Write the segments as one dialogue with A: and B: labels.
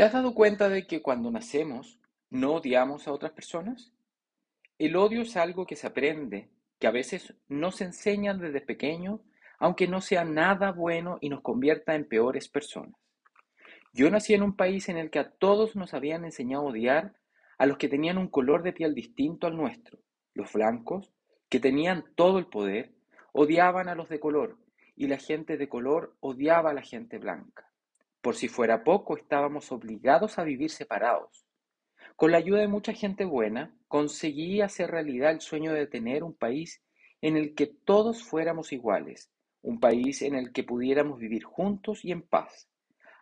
A: ¿Te has dado cuenta de que cuando nacemos no odiamos a otras personas? El odio es algo que se aprende, que a veces nos enseñan desde pequeño, aunque no sea nada bueno y nos convierta en peores personas. Yo nací en un país en el que a todos nos habían enseñado a odiar a los que tenían un color de piel distinto al nuestro. Los blancos, que tenían todo el poder, odiaban a los de color, y la gente de color odiaba a la gente blanca. Por si fuera poco, estábamos obligados a vivir separados. Con la ayuda de mucha gente buena, conseguí hacer realidad el sueño de tener un país en el que todos fuéramos iguales, un país en el que pudiéramos vivir juntos y en paz.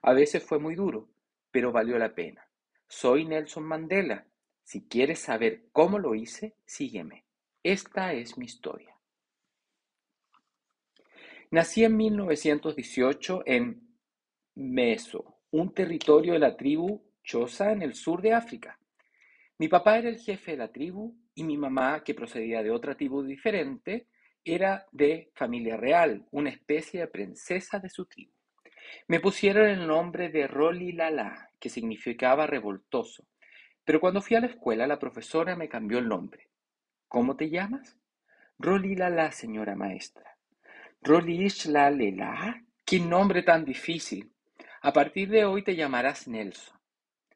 A: A veces fue muy duro, pero valió la pena. Soy Nelson Mandela. Si quieres saber cómo lo hice, sígueme. Esta es mi historia. Nací en 1918 en Meso, un territorio de la tribu Chosa en el sur de África. Mi papá era el jefe de la tribu y mi mamá, que procedía de otra tribu diferente, era de familia real, una especie de princesa de su tribu. Me pusieron el nombre de Roli Lala, que significaba revoltoso, pero cuando fui a la escuela la profesora me cambió el nombre. ¿Cómo te llamas? Roli Lala, señora maestra. Roli Lela, qué nombre tan difícil. A partir de hoy te llamarás Nelson.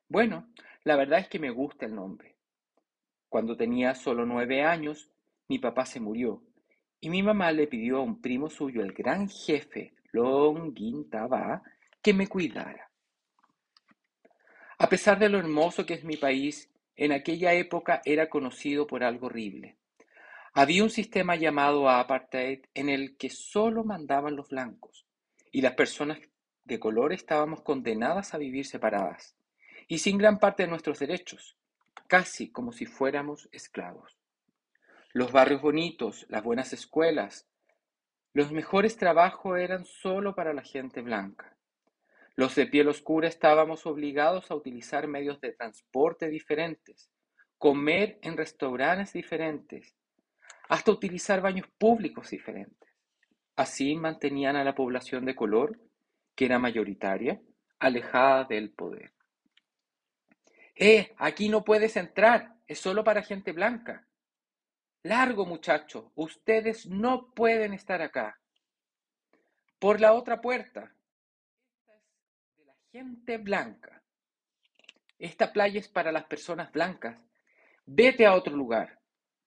A: Bueno, la verdad es que me gusta el nombre. Cuando tenía solo nueve años, mi papá se murió y mi mamá le pidió a un primo suyo, el gran jefe Taba, que me cuidara. A pesar de lo hermoso que es mi país, en aquella época era conocido por algo horrible. Había un sistema llamado apartheid en el que solo mandaban los blancos y las personas de color estábamos condenadas a vivir separadas y sin gran parte de nuestros derechos, casi como si fuéramos esclavos. Los barrios bonitos, las buenas escuelas, los mejores trabajos eran solo para la gente blanca. Los de piel oscura estábamos obligados a utilizar medios de transporte diferentes, comer en restaurantes diferentes, hasta utilizar baños públicos diferentes. Así mantenían a la población de color que era mayoritaria, alejada del poder. ¡Eh! Aquí no puedes entrar, es solo para gente blanca. Largo, muchacho, ustedes no pueden estar acá. Por la otra puerta. Esta es de la gente blanca. Esta playa es para las personas blancas. Vete a otro lugar.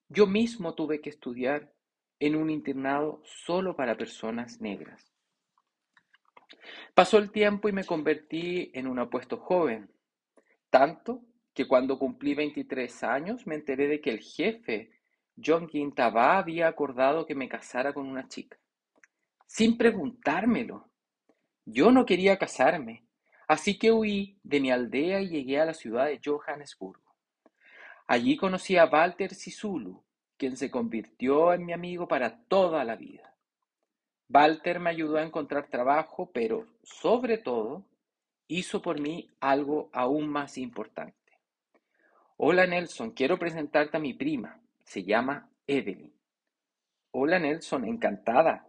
A: Yo mismo tuve que estudiar en un internado solo para personas negras. Pasó el tiempo y me convertí en un apuesto joven, tanto que cuando cumplí 23 años me enteré de que el jefe, John Quintaba, había acordado que me casara con una chica, sin preguntármelo. Yo no quería casarme, así que huí de mi aldea y llegué a la ciudad de Johannesburgo. Allí conocí a Walter Sisulu, quien se convirtió en mi amigo para toda la vida. Walter me ayudó a encontrar trabajo, pero sobre todo hizo por mí algo aún más importante. Hola Nelson, quiero presentarte a mi prima. Se llama Evelyn. Hola Nelson, encantada.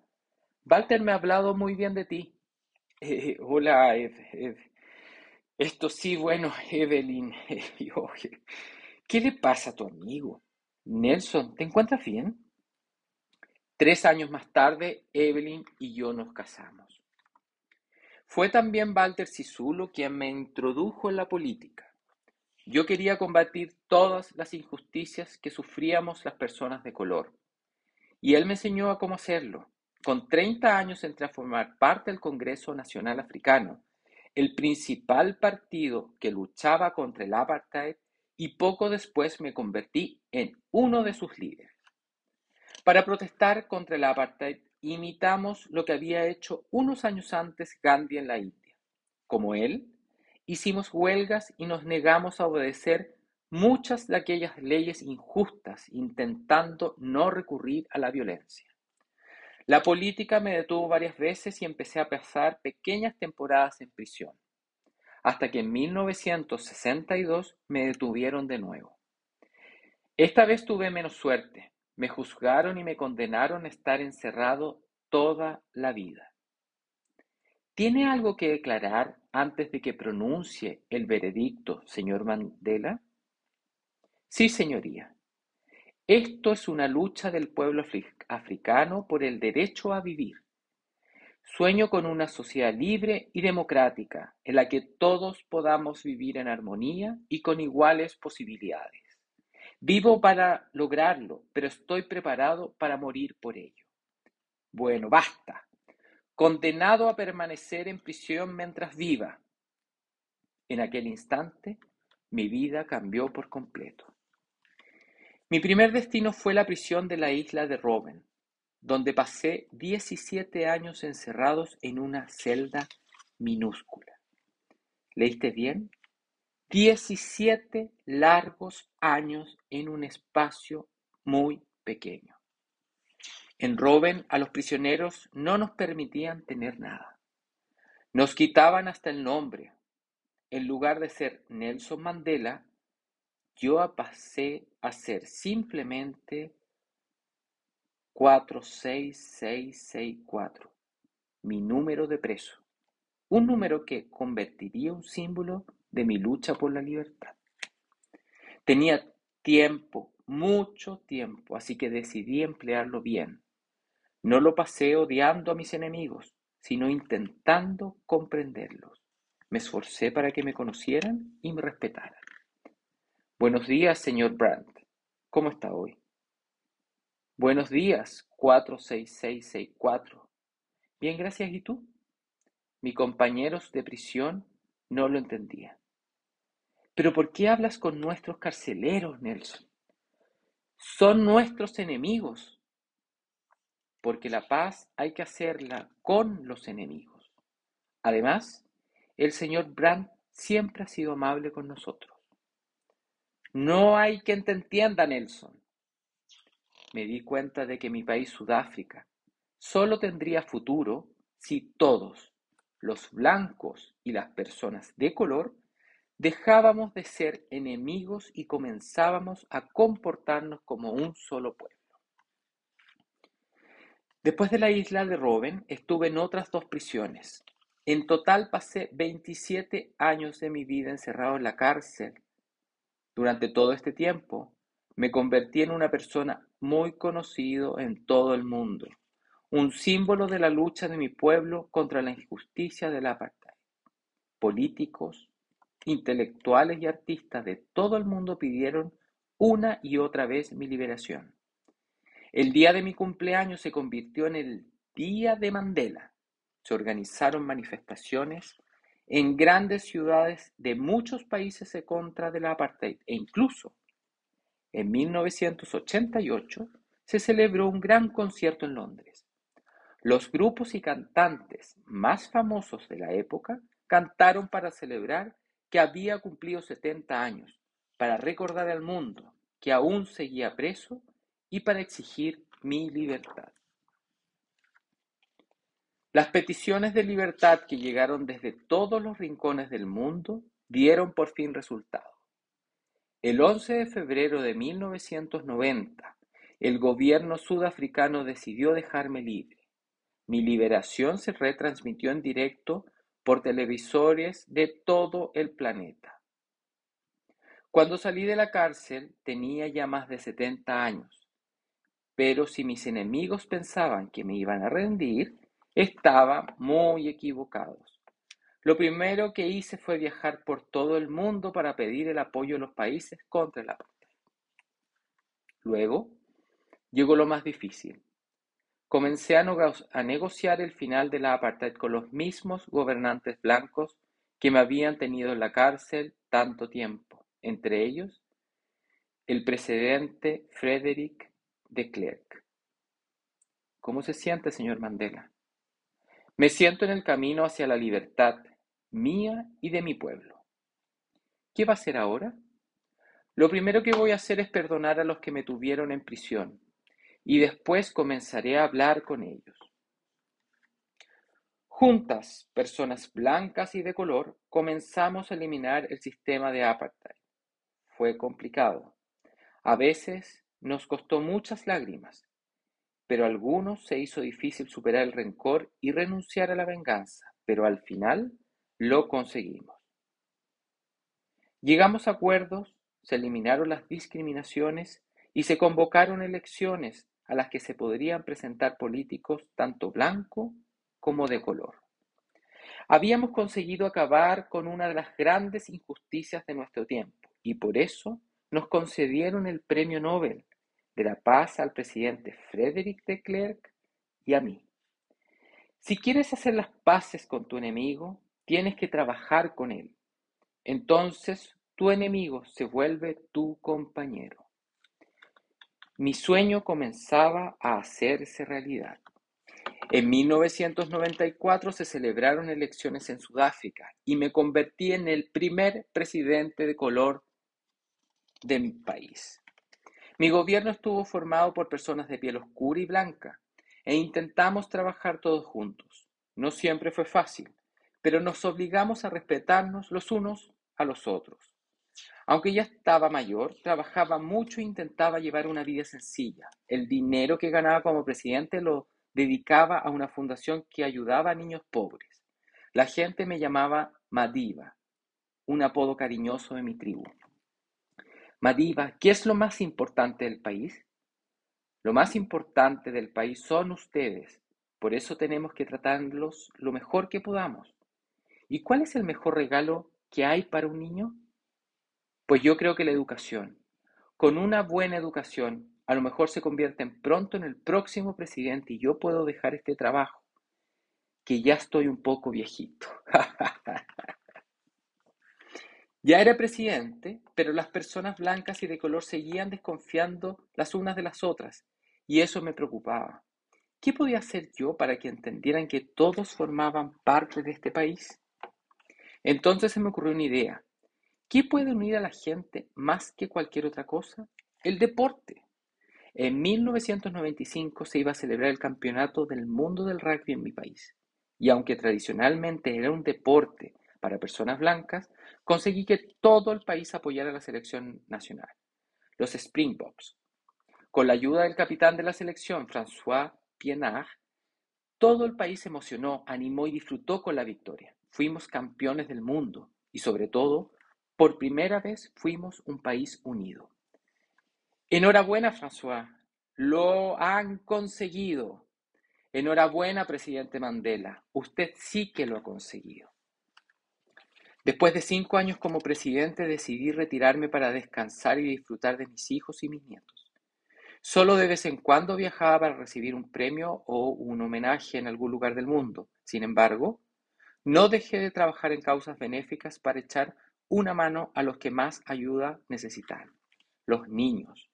A: Walter me ha hablado muy bien de ti. Eh, hola, Esto sí, bueno, Evelyn. ¿Qué le pasa a tu amigo? Nelson, ¿te encuentras bien? Tres años más tarde, Evelyn y yo nos casamos. Fue también Walter Sisulo quien me introdujo en la política. Yo quería combatir todas las injusticias que sufríamos las personas de color. Y él me enseñó a cómo hacerlo. Con 30 años entré a formar parte del Congreso Nacional Africano, el principal partido que luchaba contra el apartheid, y poco después me convertí en uno de sus líderes. Para protestar contra el apartheid, imitamos lo que había hecho unos años antes Gandhi en la India. Como él, hicimos huelgas y nos negamos a obedecer muchas de aquellas leyes injustas, intentando no recurrir a la violencia. La política me detuvo varias veces y empecé a pasar pequeñas temporadas en prisión, hasta que en 1962 me detuvieron de nuevo. Esta vez tuve menos suerte, me juzgaron y me condenaron a estar encerrado toda la vida. ¿Tiene algo que declarar antes de que pronuncie el veredicto, señor Mandela? Sí, señoría. Esto es una lucha del pueblo africano por el derecho a vivir. Sueño con una sociedad libre y democrática en la que todos podamos vivir en armonía y con iguales posibilidades. Vivo para lograrlo, pero estoy preparado para morir por ello. Bueno, basta condenado a permanecer en prisión mientras viva. En aquel instante, mi vida cambió por completo. Mi primer destino fue la prisión de la isla de Robben, donde pasé 17 años encerrados en una celda minúscula. ¿Leíste bien? 17 largos años en un espacio muy pequeño. En Robben a los prisioneros no nos permitían tener nada. Nos quitaban hasta el nombre. En lugar de ser Nelson Mandela, yo pasé a ser simplemente 46664, mi número de preso, un número que convertiría un símbolo de mi lucha por la libertad. Tenía tiempo, mucho tiempo, así que decidí emplearlo bien. No lo pasé odiando a mis enemigos, sino intentando comprenderlos. Me esforcé para que me conocieran y me respetaran. Buenos días, señor Brandt. ¿Cómo está hoy? Buenos días, 46664. Bien, gracias. ¿Y tú? Mis compañeros de prisión no lo entendían. Pero ¿por qué hablas con nuestros carceleros, Nelson? Son nuestros enemigos porque la paz hay que hacerla con los enemigos. Además, el señor Brandt siempre ha sido amable con nosotros. No hay quien te entienda, Nelson. Me di cuenta de que mi país, Sudáfrica, solo tendría futuro si todos, los blancos y las personas de color, dejábamos de ser enemigos y comenzábamos a comportarnos como un solo pueblo. Después de la isla de Robben, estuve en otras dos prisiones. En total pasé 27 años de mi vida encerrado en la cárcel. Durante todo este tiempo, me convertí en una persona muy conocido en todo el mundo, un símbolo de la lucha de mi pueblo contra la injusticia del apartheid. Políticos, intelectuales y artistas de todo el mundo pidieron una y otra vez mi liberación. El día de mi cumpleaños se convirtió en el Día de Mandela. Se organizaron manifestaciones en grandes ciudades de muchos países en contra de apartheid e incluso en 1988 se celebró un gran concierto en Londres. Los grupos y cantantes más famosos de la época cantaron para celebrar había cumplido 70 años, para recordar al mundo que aún seguía preso y para exigir mi libertad. Las peticiones de libertad que llegaron desde todos los rincones del mundo dieron por fin resultado. El 11 de febrero de 1990, el gobierno sudafricano decidió dejarme libre. Mi liberación se retransmitió en directo por televisores de todo el planeta. Cuando salí de la cárcel tenía ya más de 70 años pero si mis enemigos pensaban que me iban a rendir, estaban muy equivocados. Lo primero que hice fue viajar por todo el mundo para pedir el apoyo de los países contra el apartheid. Luego llegó lo más difícil. Comencé a, negociar el final de la apartheid con los mismos gobernantes blancos que me habían tenido en la cárcel tanto tiempo, entre ellos el presidente Frederick de Klerk. ¿Cómo se siente, señor Mandela? Me siento en el camino hacia la libertad mía y de mi pueblo. ¿Qué va a hacer ahora? Lo primero que voy a hacer es perdonar a los que me tuvieron en prisión y después comenzaré a hablar con ellos. Juntas, personas blancas y de color, comenzamos a eliminar el sistema de apartheid. Fue complicado. A veces nos costó muchas lágrimas, pero a algunos se hizo difícil superar el rencor y renunciar a la venganza. pero al final lo conseguimos. Llegamos a acuerdos, se eliminaron las discriminaciones y se convocaron elecciones a las que se podrían presentar políticos tanto blanco como de color. Habíamos conseguido acabar con una de las grandes injusticias de nuestro tiempo y por eso nos concedieron el Premio Nobel de la Paz al presidente Frédéric de Klerk y a mí. Si quieres hacer las paces con tu enemigo, tienes que trabajar con él. Entonces tu enemigo se vuelve tu compañero. Mi sueño comenzaba a hacerse realidad. En 1994 se celebraron elecciones en Sudáfrica y me convertí en el primer presidente de color de mi país. Mi gobierno estuvo formado por personas de piel oscura y blanca e intentamos trabajar todos juntos. No siempre fue fácil, pero nos obligamos a respetarnos los unos a los otros. Aunque ya estaba mayor, trabajaba mucho e intentaba llevar una vida sencilla. El dinero que ganaba como presidente lo dedicaba a una fundación que ayudaba a niños pobres. La gente me llamaba Madiva, un apodo cariñoso de mi tribu. Madiva, ¿qué es lo más importante del país? Lo más importante del país son ustedes, por eso tenemos que tratarlos lo mejor que podamos. ¿Y cuál es el mejor regalo que hay para un niño? Pues yo creo que la educación. Con una buena educación, a lo mejor se convierten pronto en el próximo presidente y yo puedo dejar este trabajo, que ya estoy un poco viejito. ya era presidente, pero las personas blancas y de color seguían desconfiando las unas de las otras, y eso me preocupaba. ¿Qué podía hacer yo para que entendieran que todos formaban parte de este país? Entonces se me ocurrió una idea. ¿Qué puede unir a la gente más que cualquier otra cosa? El deporte. En 1995 se iba a celebrar el Campeonato del Mundo del Rugby en mi país. Y aunque tradicionalmente era un deporte para personas blancas, conseguí que todo el país apoyara a la selección nacional, los Springboks. Con la ayuda del capitán de la selección, François Pienard, todo el país se emocionó, animó y disfrutó con la victoria. Fuimos campeones del mundo y sobre todo por primera vez fuimos un país unido. Enhorabuena, François. Lo han conseguido. Enhorabuena, presidente Mandela. Usted sí que lo ha conseguido. Después de cinco años como presidente decidí retirarme para descansar y disfrutar de mis hijos y mis nietos. Solo de vez en cuando viajaba para recibir un premio o un homenaje en algún lugar del mundo. Sin embargo, no dejé de trabajar en causas benéficas para echar una mano a los que más ayuda necesitan, los niños,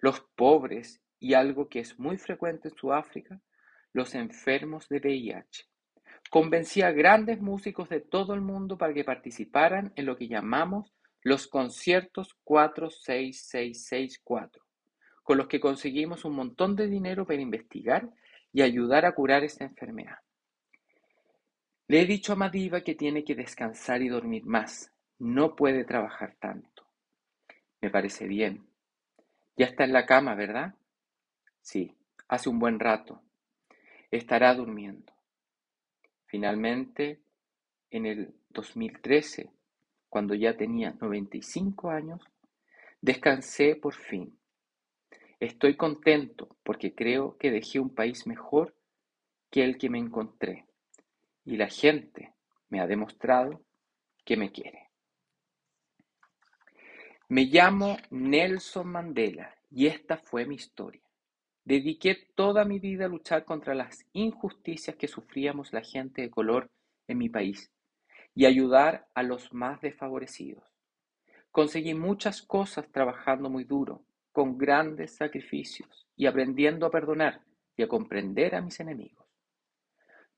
A: los pobres y algo que es muy frecuente en Sudáfrica, los enfermos de VIH. Convencí a grandes músicos de todo el mundo para que participaran en lo que llamamos los conciertos 46664, con los que conseguimos un montón de dinero para investigar y ayudar a curar esta enfermedad. Le he dicho a Madiva que tiene que descansar y dormir más, no puede trabajar tanto. Me parece bien. Ya está en la cama, ¿verdad? Sí, hace un buen rato. Estará durmiendo. Finalmente, en el 2013, cuando ya tenía 95 años, descansé por fin. Estoy contento porque creo que dejé un país mejor que el que me encontré. Y la gente me ha demostrado que me quiere. Me llamo Nelson Mandela y esta fue mi historia. Dediqué toda mi vida a luchar contra las injusticias que sufríamos la gente de color en mi país y ayudar a los más desfavorecidos. Conseguí muchas cosas trabajando muy duro, con grandes sacrificios y aprendiendo a perdonar y a comprender a mis enemigos.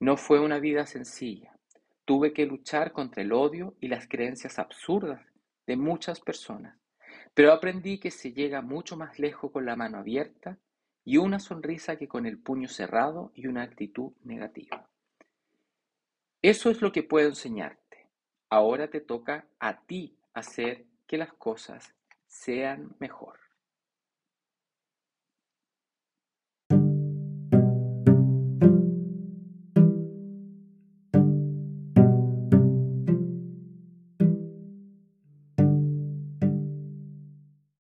A: No fue una vida sencilla. Tuve que luchar contra el odio y las creencias absurdas de muchas personas, pero aprendí que se llega mucho más lejos con la mano abierta y una sonrisa que con el puño cerrado y una actitud negativa. Eso es lo que puedo enseñarte. Ahora te toca a ti hacer que las cosas sean mejor.